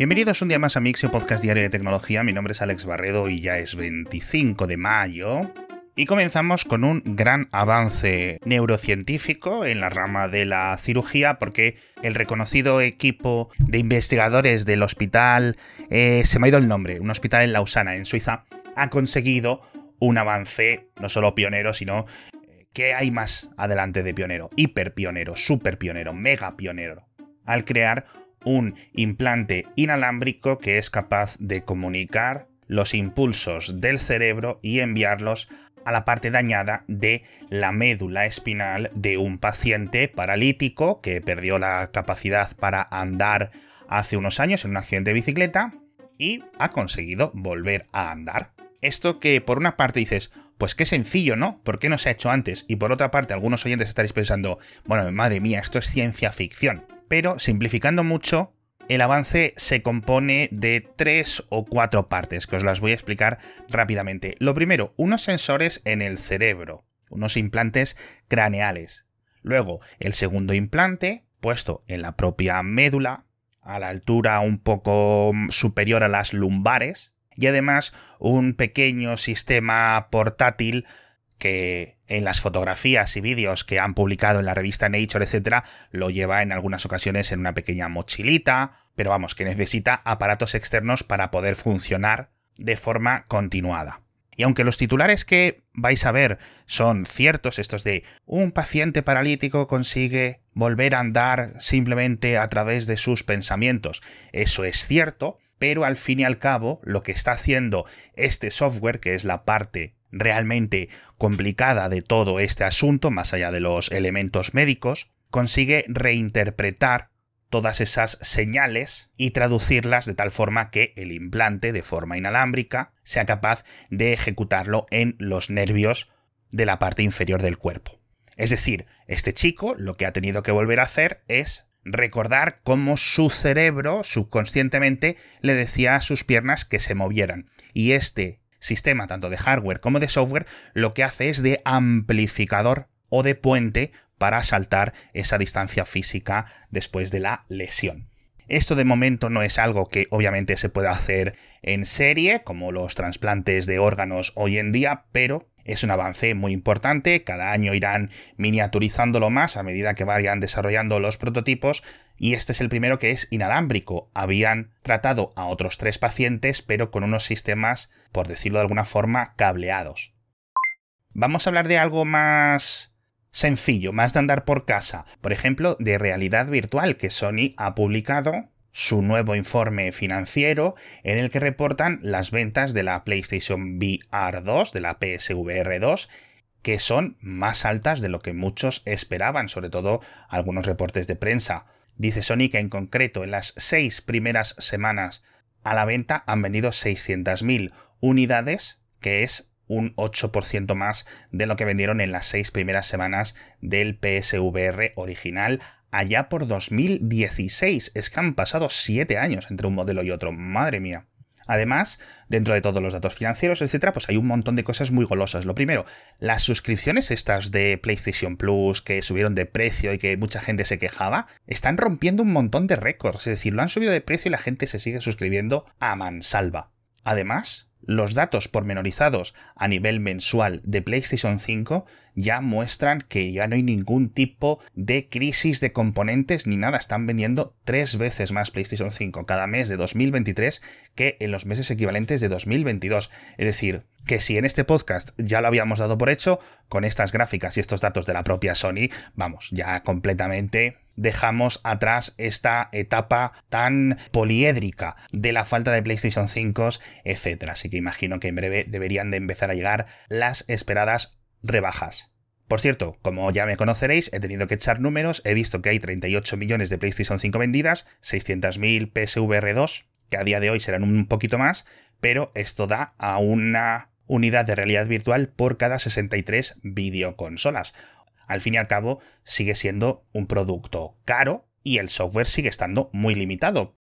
Bienvenidos un día más a Mixio Podcast Diario de Tecnología. Mi nombre es Alex Barredo y ya es 25 de mayo. Y comenzamos con un gran avance neurocientífico en la rama de la cirugía porque el reconocido equipo de investigadores del hospital, eh, se me ha ido el nombre, un hospital en Lausana, en Suiza, ha conseguido un avance no solo pionero, sino eh, que hay más adelante de pionero, hiper pionero, super pionero, mega pionero, al crear un implante inalámbrico que es capaz de comunicar los impulsos del cerebro y enviarlos a la parte dañada de la médula espinal de un paciente paralítico que perdió la capacidad para andar hace unos años en un accidente de bicicleta y ha conseguido volver a andar. Esto que por una parte dices, pues qué sencillo, ¿no? ¿Por qué no se ha hecho antes? Y por otra parte, algunos oyentes estaréis pensando, bueno, madre mía, esto es ciencia ficción pero simplificando mucho, el avance se compone de tres o cuatro partes, que os las voy a explicar rápidamente. Lo primero, unos sensores en el cerebro, unos implantes craneales. Luego, el segundo implante, puesto en la propia médula, a la altura un poco superior a las lumbares, y además un pequeño sistema portátil que en las fotografías y vídeos que han publicado en la revista Nature, etc., lo lleva en algunas ocasiones en una pequeña mochilita, pero vamos, que necesita aparatos externos para poder funcionar de forma continuada. Y aunque los titulares que vais a ver son ciertos, estos de un paciente paralítico consigue volver a andar simplemente a través de sus pensamientos, eso es cierto, pero al fin y al cabo lo que está haciendo este software, que es la parte realmente complicada de todo este asunto, más allá de los elementos médicos, consigue reinterpretar todas esas señales y traducirlas de tal forma que el implante, de forma inalámbrica, sea capaz de ejecutarlo en los nervios de la parte inferior del cuerpo. Es decir, este chico lo que ha tenido que volver a hacer es recordar cómo su cerebro subconscientemente le decía a sus piernas que se movieran. Y este sistema, tanto de hardware como de software, lo que hace es de amplificador o de puente para saltar esa distancia física después de la lesión. Esto de momento no es algo que obviamente se pueda hacer en serie, como los trasplantes de órganos hoy en día, pero es un avance muy importante, cada año irán miniaturizándolo más a medida que vayan desarrollando los prototipos y este es el primero que es inalámbrico. Habían tratado a otros tres pacientes pero con unos sistemas, por decirlo de alguna forma, cableados. Vamos a hablar de algo más sencillo, más de andar por casa, por ejemplo, de realidad virtual que Sony ha publicado su nuevo informe financiero en el que reportan las ventas de la PlayStation VR 2, de la PSVR 2, que son más altas de lo que muchos esperaban, sobre todo algunos reportes de prensa. Dice Sony que en concreto en las seis primeras semanas a la venta han vendido 600.000 unidades, que es un 8% más de lo que vendieron en las seis primeras semanas del PSVR original allá por 2016. Es que han pasado 7 años entre un modelo y otro. Madre mía. Además, dentro de todos los datos financieros, etcétera, pues hay un montón de cosas muy golosas. Lo primero, las suscripciones estas de PlayStation Plus que subieron de precio y que mucha gente se quejaba, están rompiendo un montón de récords. Es decir, lo han subido de precio y la gente se sigue suscribiendo a mansalva. Además, los datos pormenorizados a nivel mensual de PlayStation 5 ya muestran que ya no hay ningún tipo de crisis de componentes ni nada. Están vendiendo tres veces más PlayStation 5 cada mes de 2023 que en los meses equivalentes de 2022. Es decir, que si en este podcast ya lo habíamos dado por hecho, con estas gráficas y estos datos de la propia Sony, vamos, ya completamente dejamos atrás esta etapa tan poliédrica de la falta de PlayStation 5, etc. Así que imagino que en breve deberían de empezar a llegar las esperadas rebajas. Por cierto, como ya me conoceréis, he tenido que echar números, he visto que hay 38 millones de PlayStation 5 vendidas, 600.000 PSVR 2, que a día de hoy serán un poquito más, pero esto da a una unidad de realidad virtual por cada 63 videoconsolas. Al fin y al cabo, sigue siendo un producto caro y el software sigue estando muy limitado.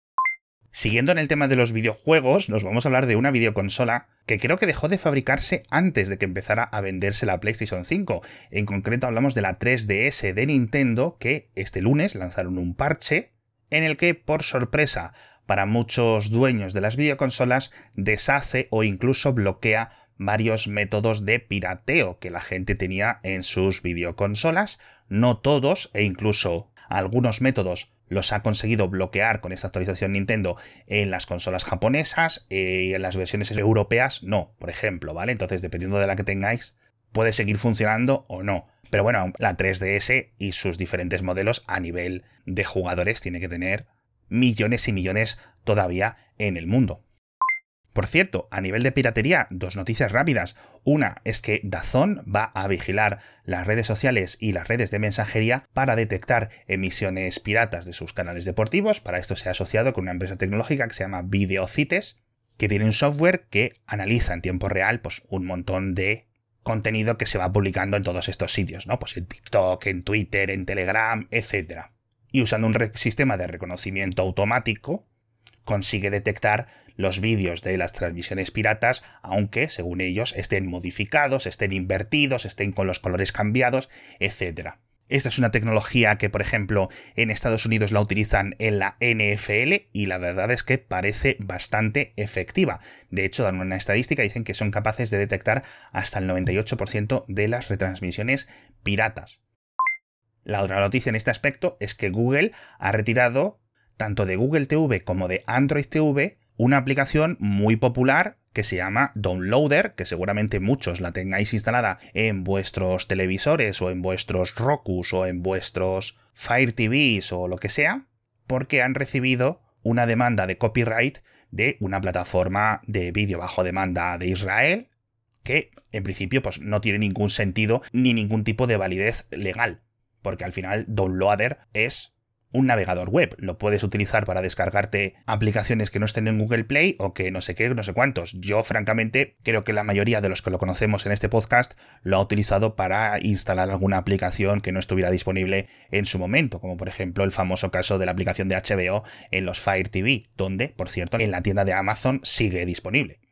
Siguiendo en el tema de los videojuegos, nos vamos a hablar de una videoconsola que creo que dejó de fabricarse antes de que empezara a venderse la PlayStation 5. En concreto hablamos de la 3DS de Nintendo que este lunes lanzaron un parche en el que por sorpresa para muchos dueños de las videoconsolas deshace o incluso bloquea varios métodos de pirateo que la gente tenía en sus videoconsolas. No todos, e incluso algunos métodos los ha conseguido bloquear con esta actualización Nintendo en las consolas japonesas eh, y en las versiones europeas no, por ejemplo, ¿vale? Entonces, dependiendo de la que tengáis, puede seguir funcionando o no. Pero bueno, la 3DS y sus diferentes modelos a nivel de jugadores tiene que tener millones y millones todavía en el mundo. Por cierto, a nivel de piratería, dos noticias rápidas. Una es que Dazón va a vigilar las redes sociales y las redes de mensajería para detectar emisiones piratas de sus canales deportivos. Para esto se ha asociado con una empresa tecnológica que se llama Videocites, que tiene un software que analiza en tiempo real pues, un montón de contenido que se va publicando en todos estos sitios, ¿no? Pues en TikTok, en Twitter, en Telegram, etc. Y usando un sistema de reconocimiento automático, consigue detectar los vídeos de las transmisiones piratas, aunque, según ellos, estén modificados, estén invertidos, estén con los colores cambiados, etc. Esta es una tecnología que, por ejemplo, en Estados Unidos la utilizan en la NFL y la verdad es que parece bastante efectiva. De hecho, dan una estadística, dicen que son capaces de detectar hasta el 98% de las retransmisiones piratas. La otra noticia en este aspecto es que Google ha retirado tanto de Google TV como de Android TV una aplicación muy popular que se llama Downloader, que seguramente muchos la tengáis instalada en vuestros televisores o en vuestros Rokus o en vuestros Fire TVs o lo que sea, porque han recibido una demanda de copyright de una plataforma de vídeo bajo demanda de Israel, que en principio pues, no tiene ningún sentido ni ningún tipo de validez legal, porque al final Downloader es un navegador web. Lo puedes utilizar para descargarte aplicaciones que no estén en Google Play o que no sé qué, no sé cuántos. Yo, francamente, creo que la mayoría de los que lo conocemos en este podcast lo ha utilizado para instalar alguna aplicación que no estuviera disponible en su momento, como por ejemplo el famoso caso de la aplicación de HBO en los Fire TV, donde, por cierto, en la tienda de Amazon sigue disponible.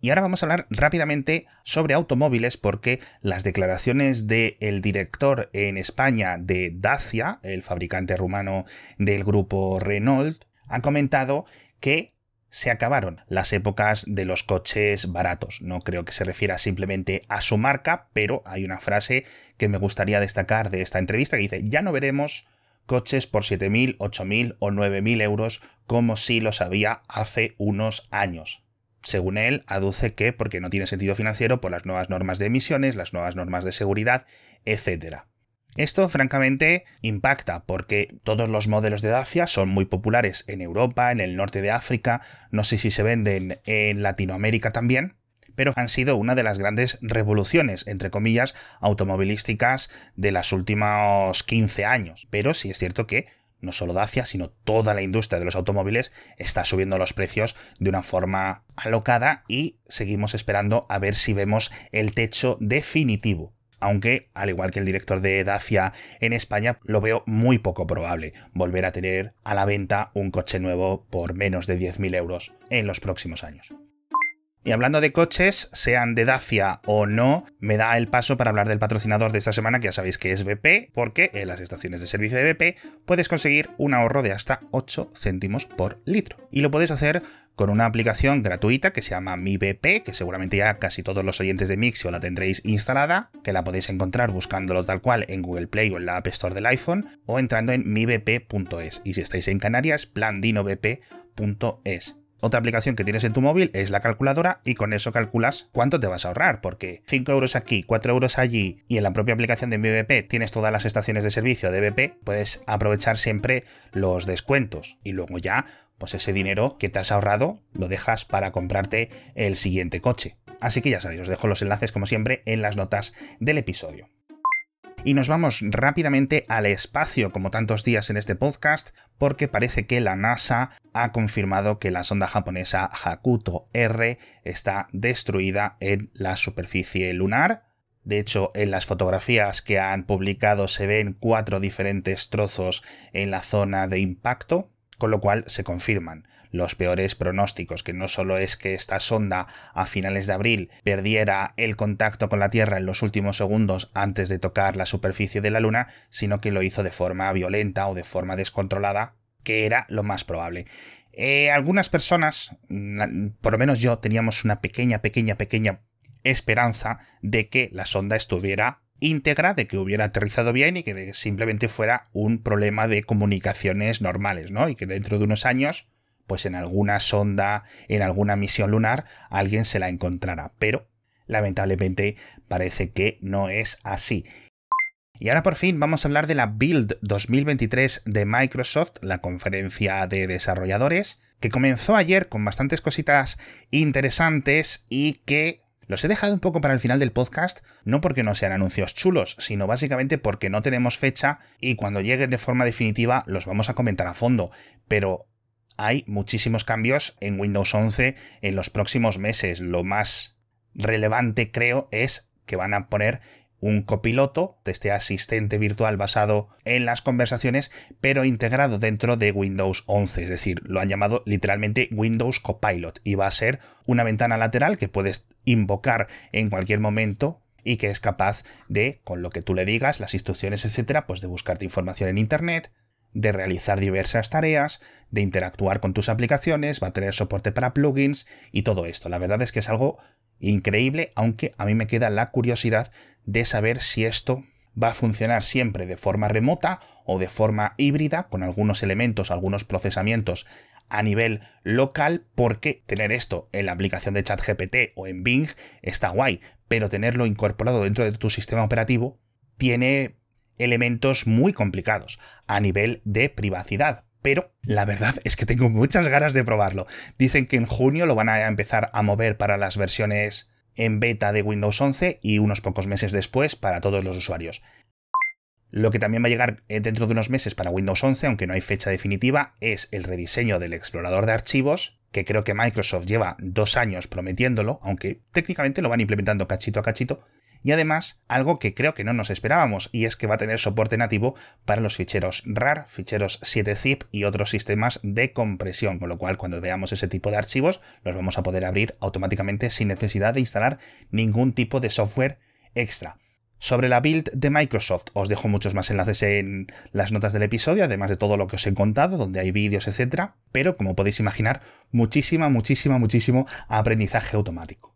Y ahora vamos a hablar rápidamente sobre automóviles porque las declaraciones del director en España de Dacia, el fabricante rumano del grupo Renault, han comentado que se acabaron las épocas de los coches baratos. No creo que se refiera simplemente a su marca, pero hay una frase que me gustaría destacar de esta entrevista que dice, ya no veremos coches por 7.000, 8.000 o 9.000 euros como si los había hace unos años. Según él, aduce que porque no tiene sentido financiero por las nuevas normas de emisiones, las nuevas normas de seguridad, etc. Esto francamente impacta porque todos los modelos de Dacia son muy populares en Europa, en el norte de África, no sé si se venden en Latinoamérica también, pero han sido una de las grandes revoluciones, entre comillas, automovilísticas de los últimos 15 años. Pero sí es cierto que no solo Dacia, sino toda la industria de los automóviles está subiendo los precios de una forma alocada y seguimos esperando a ver si vemos el techo definitivo. Aunque, al igual que el director de Dacia en España, lo veo muy poco probable volver a tener a la venta un coche nuevo por menos de 10.000 euros en los próximos años. Y hablando de coches, sean de Dacia o no, me da el paso para hablar del patrocinador de esta semana, que ya sabéis que es BP, porque en las estaciones de servicio de BP puedes conseguir un ahorro de hasta 8 céntimos por litro. Y lo puedes hacer con una aplicación gratuita que se llama Mi BP, que seguramente ya casi todos los oyentes de Mixio la tendréis instalada, que la podéis encontrar buscándolo tal cual en Google Play o en la App Store del iPhone, o entrando en mibp.es. Y si estáis en Canarias, plandinobp.es. Otra aplicación que tienes en tu móvil es la calculadora y con eso calculas cuánto te vas a ahorrar, porque 5 euros aquí, 4 euros allí y en la propia aplicación de BP tienes todas las estaciones de servicio de BP, puedes aprovechar siempre los descuentos y luego ya, pues ese dinero que te has ahorrado lo dejas para comprarte el siguiente coche. Así que ya sabéis, os dejo los enlaces como siempre en las notas del episodio. Y nos vamos rápidamente al espacio, como tantos días en este podcast, porque parece que la NASA ha confirmado que la sonda japonesa Hakuto R está destruida en la superficie lunar. De hecho, en las fotografías que han publicado se ven cuatro diferentes trozos en la zona de impacto, con lo cual se confirman los peores pronósticos, que no solo es que esta sonda a finales de abril perdiera el contacto con la Tierra en los últimos segundos antes de tocar la superficie de la Luna, sino que lo hizo de forma violenta o de forma descontrolada, que era lo más probable. Eh, algunas personas, por lo menos yo, teníamos una pequeña, pequeña, pequeña esperanza de que la sonda estuviera íntegra, de que hubiera aterrizado bien y que simplemente fuera un problema de comunicaciones normales, ¿no? Y que dentro de unos años, pues en alguna sonda, en alguna misión lunar, alguien se la encontrará. Pero, lamentablemente, parece que no es así. Y ahora por fin vamos a hablar de la Build 2023 de Microsoft, la conferencia de desarrolladores, que comenzó ayer con bastantes cositas interesantes y que los he dejado un poco para el final del podcast, no porque no sean anuncios chulos, sino básicamente porque no tenemos fecha y cuando lleguen de forma definitiva los vamos a comentar a fondo. Pero hay muchísimos cambios en Windows 11 en los próximos meses. Lo más relevante creo es que van a poner un copiloto, este asistente virtual basado en las conversaciones, pero integrado dentro de Windows 11, es decir, lo han llamado literalmente Windows Copilot y va a ser una ventana lateral que puedes invocar en cualquier momento y que es capaz de, con lo que tú le digas, las instrucciones, etcétera, pues de buscarte información en internet, de realizar diversas tareas, de interactuar con tus aplicaciones, va a tener soporte para plugins y todo esto. La verdad es que es algo increíble, aunque a mí me queda la curiosidad de saber si esto va a funcionar siempre de forma remota o de forma híbrida, con algunos elementos, algunos procesamientos a nivel local, porque tener esto en la aplicación de ChatGPT o en Bing está guay, pero tenerlo incorporado dentro de tu sistema operativo tiene elementos muy complicados a nivel de privacidad. Pero la verdad es que tengo muchas ganas de probarlo. Dicen que en junio lo van a empezar a mover para las versiones en beta de Windows 11 y unos pocos meses después para todos los usuarios. Lo que también va a llegar eh, dentro de unos meses para Windows 11, aunque no hay fecha definitiva, es el rediseño del explorador de archivos, que creo que Microsoft lleva dos años prometiéndolo, aunque técnicamente lo van implementando cachito a cachito, y además algo que creo que no nos esperábamos y es que va a tener soporte nativo para los ficheros RAR, ficheros 7zip y otros sistemas de compresión, con lo cual cuando veamos ese tipo de archivos los vamos a poder abrir automáticamente sin necesidad de instalar ningún tipo de software extra. Sobre la build de Microsoft os dejo muchos más enlaces en las notas del episodio, además de todo lo que os he contado, donde hay vídeos, etc. Pero como podéis imaginar, muchísima, muchísima, muchísimo aprendizaje automático.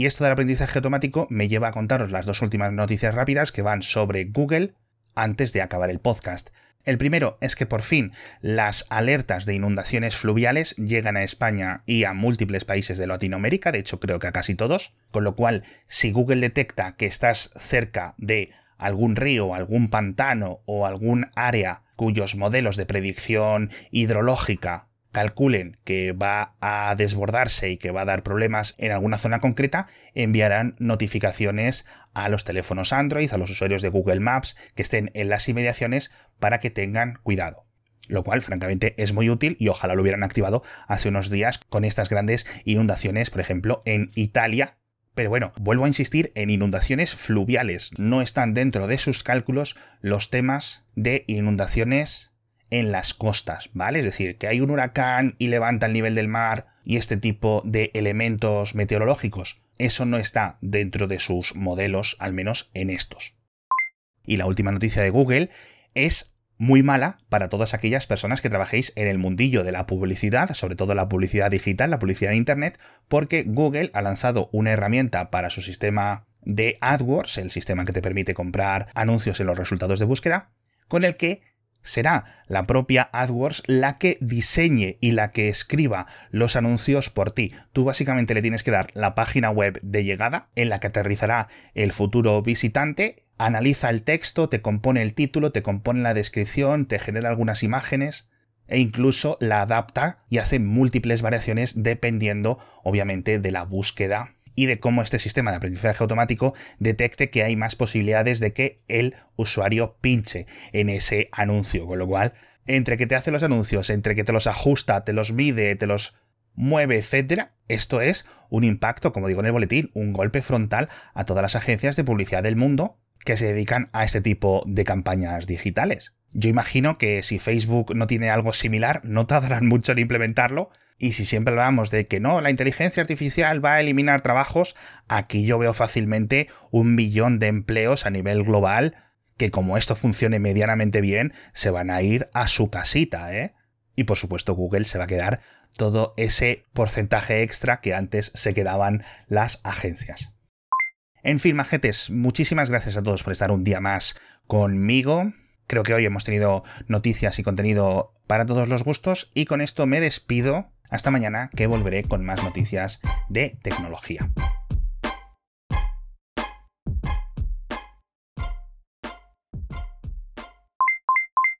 Y esto del aprendizaje automático me lleva a contaros las dos últimas noticias rápidas que van sobre Google antes de acabar el podcast. El primero es que por fin las alertas de inundaciones fluviales llegan a España y a múltiples países de Latinoamérica, de hecho creo que a casi todos, con lo cual si Google detecta que estás cerca de algún río, algún pantano o algún área cuyos modelos de predicción hidrológica calculen que va a desbordarse y que va a dar problemas en alguna zona concreta, enviarán notificaciones a los teléfonos Android, a los usuarios de Google Maps que estén en las inmediaciones para que tengan cuidado. Lo cual, francamente, es muy útil y ojalá lo hubieran activado hace unos días con estas grandes inundaciones, por ejemplo, en Italia. Pero bueno, vuelvo a insistir en inundaciones fluviales. No están dentro de sus cálculos los temas de inundaciones en las costas, ¿vale? Es decir, que hay un huracán y levanta el nivel del mar y este tipo de elementos meteorológicos. Eso no está dentro de sus modelos, al menos en estos. Y la última noticia de Google es muy mala para todas aquellas personas que trabajéis en el mundillo de la publicidad, sobre todo la publicidad digital, la publicidad en Internet, porque Google ha lanzado una herramienta para su sistema de AdWords, el sistema que te permite comprar anuncios en los resultados de búsqueda, con el que será la propia AdWords la que diseñe y la que escriba los anuncios por ti. Tú básicamente le tienes que dar la página web de llegada en la que aterrizará el futuro visitante, analiza el texto, te compone el título, te compone la descripción, te genera algunas imágenes e incluso la adapta y hace múltiples variaciones dependiendo obviamente de la búsqueda y de cómo este sistema de aprendizaje automático detecte que hay más posibilidades de que el usuario pinche en ese anuncio. Con lo cual, entre que te hace los anuncios, entre que te los ajusta, te los mide, te los mueve, etcétera, esto es un impacto, como digo en el boletín, un golpe frontal a todas las agencias de publicidad del mundo que se dedican a este tipo de campañas digitales. Yo imagino que si Facebook no tiene algo similar, no tardarán mucho en implementarlo. Y si siempre hablamos de que no, la inteligencia artificial va a eliminar trabajos, aquí yo veo fácilmente un millón de empleos a nivel global que como esto funcione medianamente bien, se van a ir a su casita, ¿eh? y por supuesto Google se va a quedar todo ese porcentaje extra que antes se quedaban las agencias. En fin, majetes, muchísimas gracias a todos por estar un día más conmigo. Creo que hoy hemos tenido noticias y contenido para todos los gustos y con esto me despido. Hasta mañana que volveré con más noticias de tecnología.